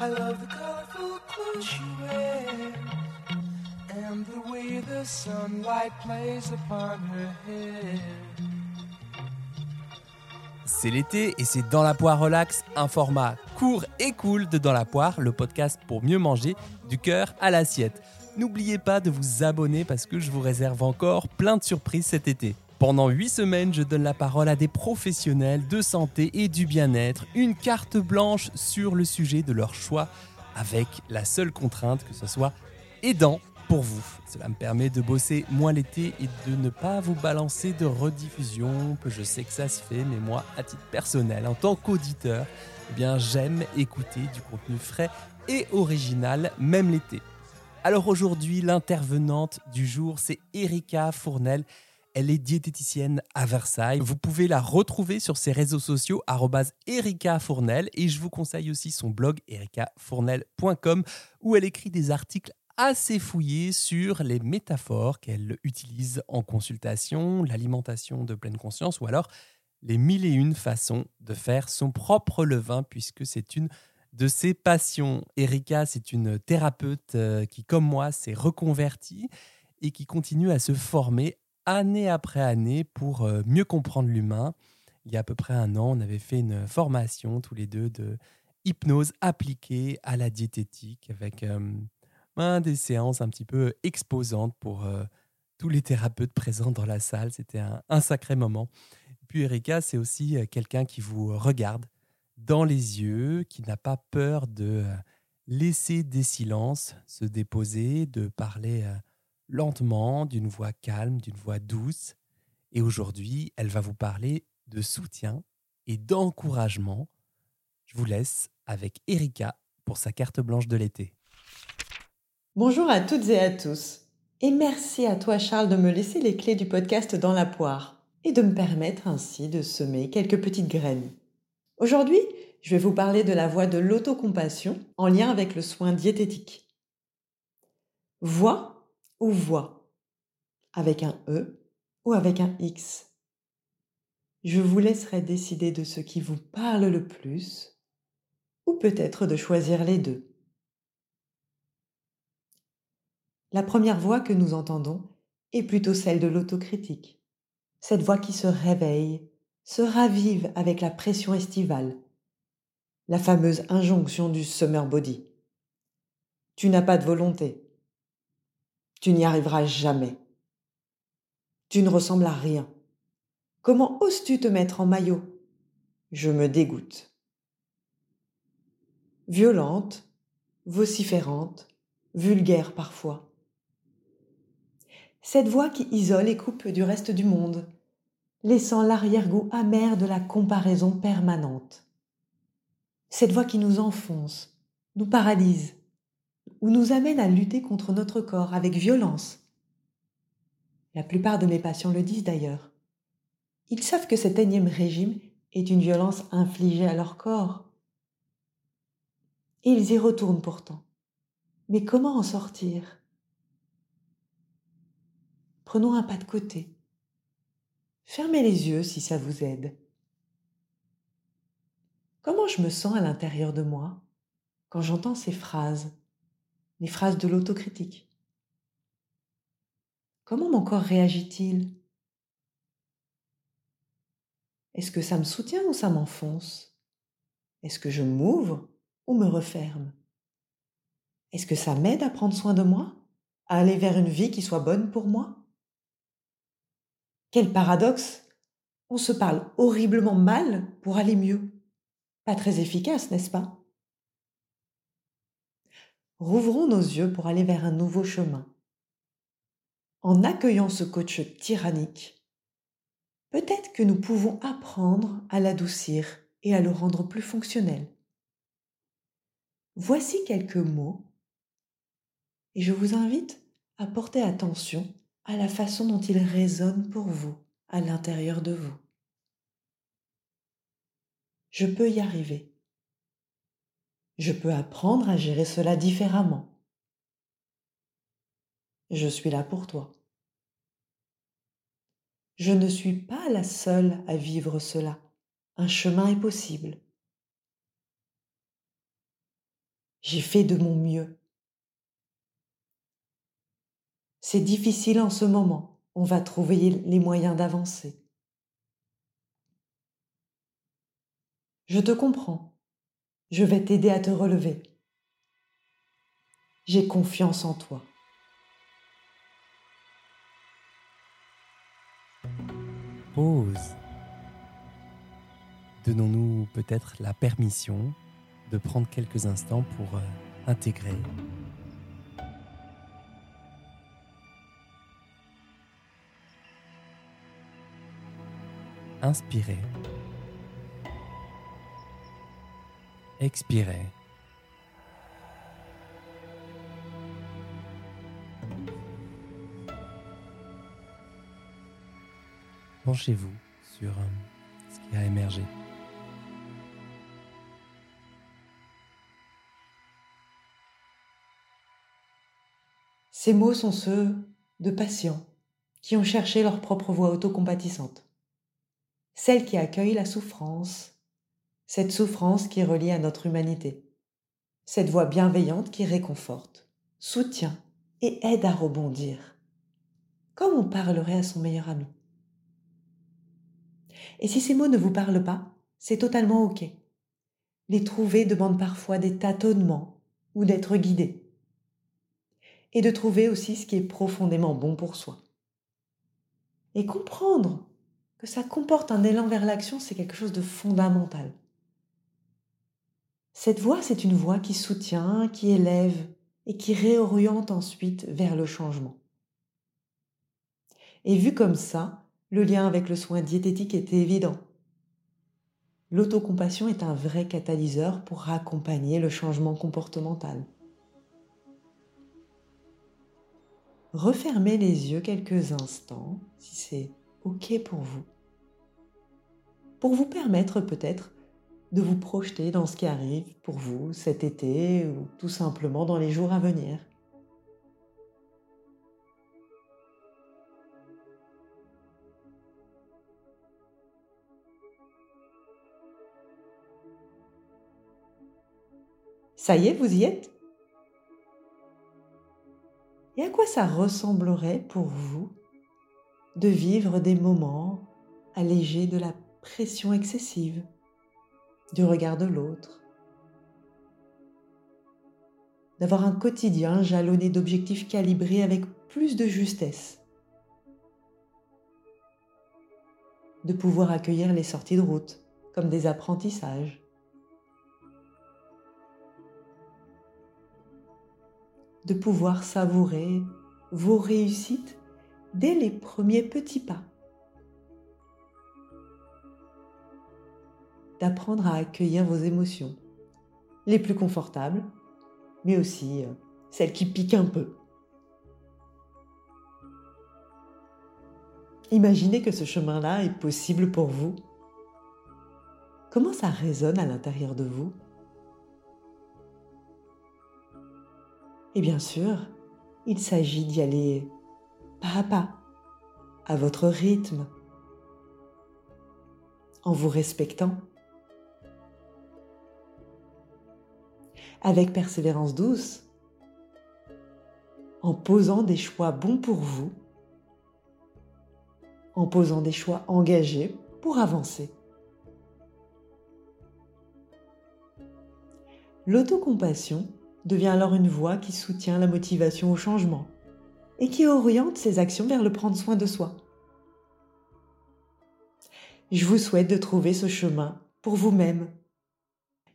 I love the colorful clothes she wears and the way the sunlight plays upon her hair. C'est l'été et c'est Dans la poire relax, un format court et cool de Dans la poire, le podcast pour mieux manger du cœur à l'assiette. N'oubliez pas de vous abonner parce que je vous réserve encore plein de surprises cet été. Pendant 8 semaines, je donne la parole à des professionnels de santé et du bien-être, une carte blanche sur le sujet de leur choix, avec la seule contrainte que ce soit aidant pour vous. Cela me permet de bosser moins l'été et de ne pas vous balancer de rediffusion. Je sais que ça se fait, mais moi, à titre personnel, en tant qu'auditeur, eh j'aime écouter du contenu frais et original, même l'été. Alors aujourd'hui, l'intervenante du jour, c'est Erika Fournel. Elle est diététicienne à Versailles. Vous pouvez la retrouver sur ses réseaux sociaux, Erika Fournel. Et je vous conseille aussi son blog, erikafournel.com, où elle écrit des articles assez fouillés sur les métaphores qu'elle utilise en consultation, l'alimentation de pleine conscience, ou alors les mille et une façons de faire son propre levain, puisque c'est une de ses passions. Erika, c'est une thérapeute euh, qui, comme moi, s'est reconvertie et qui continue à se former année après année pour euh, mieux comprendre l'humain. Il y a à peu près un an, on avait fait une formation tous les deux de hypnose appliquée à la diététique avec euh, des séances un petit peu exposantes pour euh, tous les thérapeutes présents dans la salle. C'était un, sacré moment. puis Erika, c'est aussi quelqu'un qui vous regarde dans les yeux, qui n'a pas peur de laisser des silences se déposer, de parler lentement, d'une voix calme, d'une voix douce. Et aujourd'hui, elle va vous parler de soutien et d'encouragement. Je vous laisse avec Erika pour sa carte blanche de l'été. Bonjour à toutes et à tous. Et merci à toi Charles de me laisser les clés du podcast dans la poire et de me permettre ainsi de semer quelques petites graines. Aujourd'hui, je vais vous parler de la voie de l'autocompassion en lien avec le soin diététique. Voix ou voix Avec un E ou avec un X Je vous laisserai décider de ce qui vous parle le plus ou peut-être de choisir les deux. La première voix que nous entendons est plutôt celle de l'autocritique. Cette voix qui se réveille, se ravive avec la pression estivale. La fameuse injonction du summer body. Tu n'as pas de volonté, tu n'y arriveras jamais. Tu ne ressembles à rien. Comment oses-tu te mettre en maillot? Je me dégoûte. Violente, vociférante, vulgaire parfois. Cette voix qui isole et coupe du reste du monde, laissant l'arrière-goût amer de la comparaison permanente. Cette voix qui nous enfonce, nous paralyse, ou nous amène à lutter contre notre corps avec violence. La plupart de mes patients le disent d'ailleurs. Ils savent que cet énième régime est une violence infligée à leur corps. Et ils y retournent pourtant. Mais comment en sortir? Prenons un pas de côté. Fermez les yeux si ça vous aide. Comment je me sens à l'intérieur de moi quand j'entends ces phrases? Les phrases de l'autocritique. Comment mon corps réagit-il? Est-ce que ça me soutient ou ça m'enfonce? Est-ce que je m'ouvre ou me referme? Est-ce que ça m'aide à prendre soin de moi? À aller vers une vie qui soit bonne pour moi? Quel paradoxe! On se parle horriblement mal pour aller mieux. Pas très efficace, n'est-ce pas? Rouvrons nos yeux pour aller vers un nouveau chemin. En accueillant ce coach tyrannique, peut-être que nous pouvons apprendre à l'adoucir et à le rendre plus fonctionnel. Voici quelques mots et je vous invite à porter attention à la façon dont ils résonnent pour vous à l'intérieur de vous. Je peux y arriver. Je peux apprendre à gérer cela différemment. Je suis là pour toi. Je ne suis pas la seule à vivre cela. Un chemin est possible. J'ai fait de mon mieux. C'est difficile en ce moment. On va trouver les moyens d'avancer. Je te comprends. Je vais t'aider à te relever. J'ai confiance en toi. Pause. Donnons-nous peut-être la permission de prendre quelques instants pour euh, intégrer inspirer Expirez. Penchez-vous sur euh, ce qui a émergé. Ces mots sont ceux de patients qui ont cherché leur propre voie autocompatissante, celle qui accueille la souffrance cette souffrance qui est reliée à notre humanité, cette voix bienveillante qui réconforte, soutient et aide à rebondir, comme on parlerait à son meilleur ami. Et si ces mots ne vous parlent pas, c'est totalement OK. Les trouver demande parfois des tâtonnements ou d'être guidé. Et de trouver aussi ce qui est profondément bon pour soi. Et comprendre que ça comporte un élan vers l'action, c'est quelque chose de fondamental. Cette voix, c'est une voix qui soutient, qui élève et qui réoriente ensuite vers le changement. Et vu comme ça, le lien avec le soin diététique est évident. L'autocompassion est un vrai catalyseur pour accompagner le changement comportemental. Refermez les yeux quelques instants, si c'est OK pour vous, pour vous permettre peut-être de vous projeter dans ce qui arrive pour vous cet été ou tout simplement dans les jours à venir. Ça y est, vous y êtes? Et à quoi ça ressemblerait pour vous de vivre des moments allégés de la pression excessive? Du regard de l'autre, d'avoir un quotidien jalonné d'objectifs calibrés avec plus de justesse, de pouvoir accueillir les sorties de route comme des apprentissages, de pouvoir savourer vos réussites dès les premiers petits pas. D'apprendre à accueillir vos émotions, les plus confortables, mais aussi euh, celles qui piquent un peu. Imaginez que ce chemin-là est possible pour vous. Comment ça résonne à l'intérieur de vous? Et bien sûr, il s'agit d'y aller pas à pas, à votre rythme, en vous respectant. Avec persévérance douce, en posant des choix bons pour vous, en posant des choix engagés pour avancer. L'autocompassion devient alors une voie qui soutient la motivation au changement et qui oriente ses actions vers le prendre soin de soi. Je vous souhaite de trouver ce chemin pour vous-même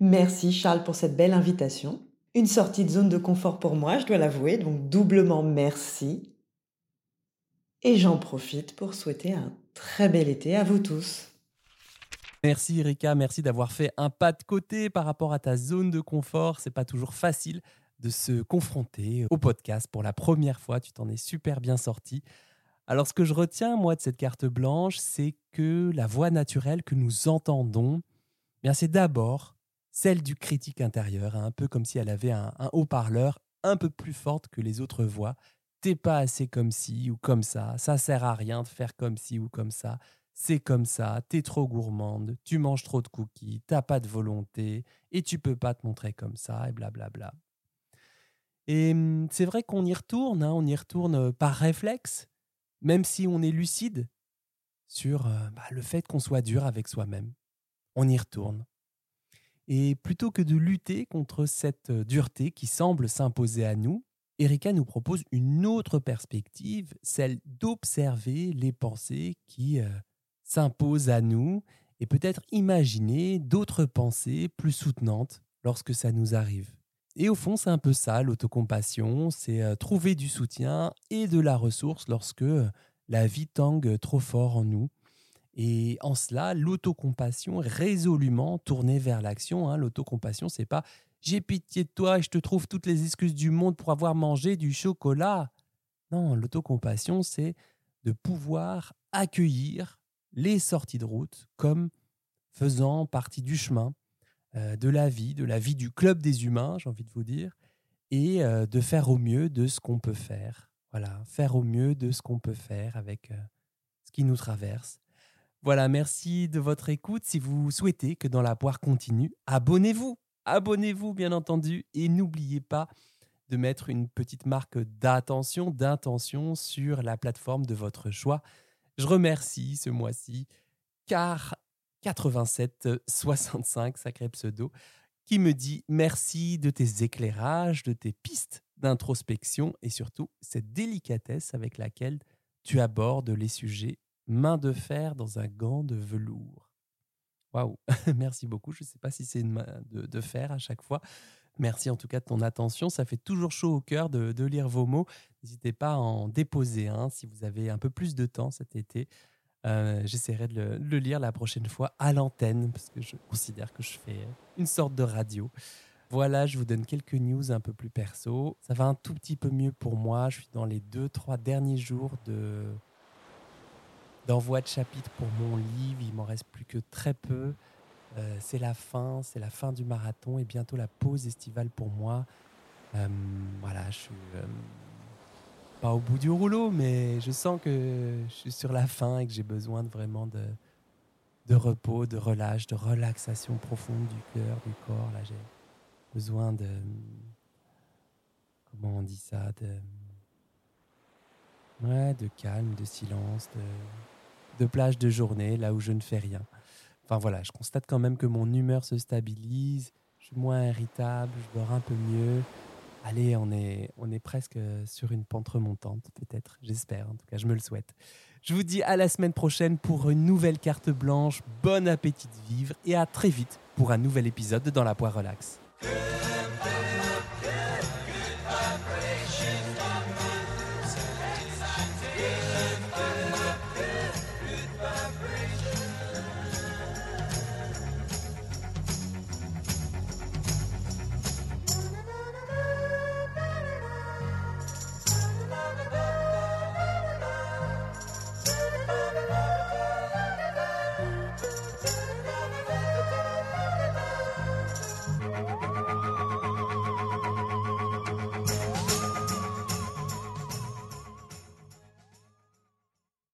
Merci Charles pour cette belle invitation. Une sortie de zone de confort pour moi, je dois l'avouer, donc doublement merci. Et j'en profite pour souhaiter un très bel été à vous tous. Merci Erika, merci d'avoir fait un pas de côté par rapport à ta zone de confort. C'est pas toujours facile de se confronter au podcast pour la première fois. Tu t'en es super bien sorti. Alors ce que je retiens moi de cette carte blanche, c'est que la voix naturelle que nous entendons, eh bien c'est d'abord celle du critique intérieur, hein, un peu comme si elle avait un, haut-parleur un peu plus forte que les autres voix. T'es pas assez comme ci ou comme ça, ça sert à rien de faire comme ci ou comme ça, c'est comme ça, t'es trop gourmande, tu manges trop de cookies, t'as pas de volonté, et tu peux pas te montrer comme ça, et blablabla. Et hum, c'est vrai qu'on y retourne, hein, on y retourne par réflexe, même si on est lucide sur bah, le fait qu'on soit dur avec soi-même. On y retourne. Et plutôt que de lutter contre cette euh, dureté qui semble s'imposer à nous, Erika nous propose une autre perspective, celle d'observer les pensées qui s'imposent à nous et peut-être imaginer d'autres pensées plus soutenantes lorsque ça nous arrive. Et au fond, c'est un peu ça, l'autocompassion, c'est euh, trouver du soutien et de la ressource lorsque euh, la vie tangue trop fort en nous. Et en cela, l'autocompassion résolument tournée vers l'action. Hein. L'autocompassion, c'est pas j'ai pitié de toi et je te trouve toutes les excuses du monde pour avoir mangé du chocolat. Non, l'autocompassion, c'est de pouvoir accueillir les sorties de route comme faisant partie du chemin, euh, de la vie, de la vie du club des humains, j'ai envie de vous dire, et euh, de faire au mieux de ce qu'on peut faire. Voilà, faire au mieux de ce qu'on peut faire avec euh, ce qui nous traverse. Voilà, merci de votre écoute. Si vous souhaitez que Dans la poire continue, abonnez-vous. Abonnez-vous, bien entendu, et n'oubliez pas de mettre une petite marque d'attention, d'intention sur la plateforme de votre choix. Je remercie ce mois-ci car 8765, sacré pseudo, qui me dit merci de tes éclairages, de tes pistes d'introspection et surtout cette délicatesse avec laquelle tu abordes les sujets main de fer dans un gant de velours. Waouh, merci beaucoup. Je ne sais pas si c'est une main de, fer à chaque fois. Merci en tout cas de ton attention. Ça fait toujours chaud au cœur de, lire vos mots. N'hésitez pas à en déposer un si vous avez un peu plus de temps cet été. Euh, j'essaierai de le, lire la prochaine fois à l'antenne, parce que je considère que je fais une sorte de radio. Voilà, je vous donne quelques news un peu plus perso. Ça va un tout petit peu mieux pour moi. Je suis dans les deux, trois derniers jours de d'envoi de chapitre pour mon livre. Il m'en reste plus que très peu. Euh, c'est la fin, c'est la fin du marathon et bientôt la pause estivale pour moi. Euh, voilà, je suis pas au bout du rouleau, mais je sens que je suis sur la fin et que j'ai besoin vraiment de, de repos, de relâche, de relaxation profonde du cœur, du corps. Là, j'ai besoin de. Comment on dit ça de, ouais, de calme, de silence, de, de plage de journée, là où je ne fais rien. Enfin voilà, je constate quand même que mon humeur se stabilise, je suis moins irritable, je dors un peu mieux. Allez, on est, on est presque sur une pente remontante, peut-être, j'espère, en tout cas, je me le souhaite. Je vous dis à la semaine prochaine pour une nouvelle carte blanche, bon appétit de vivre et à très vite pour un nouvel épisode de Dans la poire relax.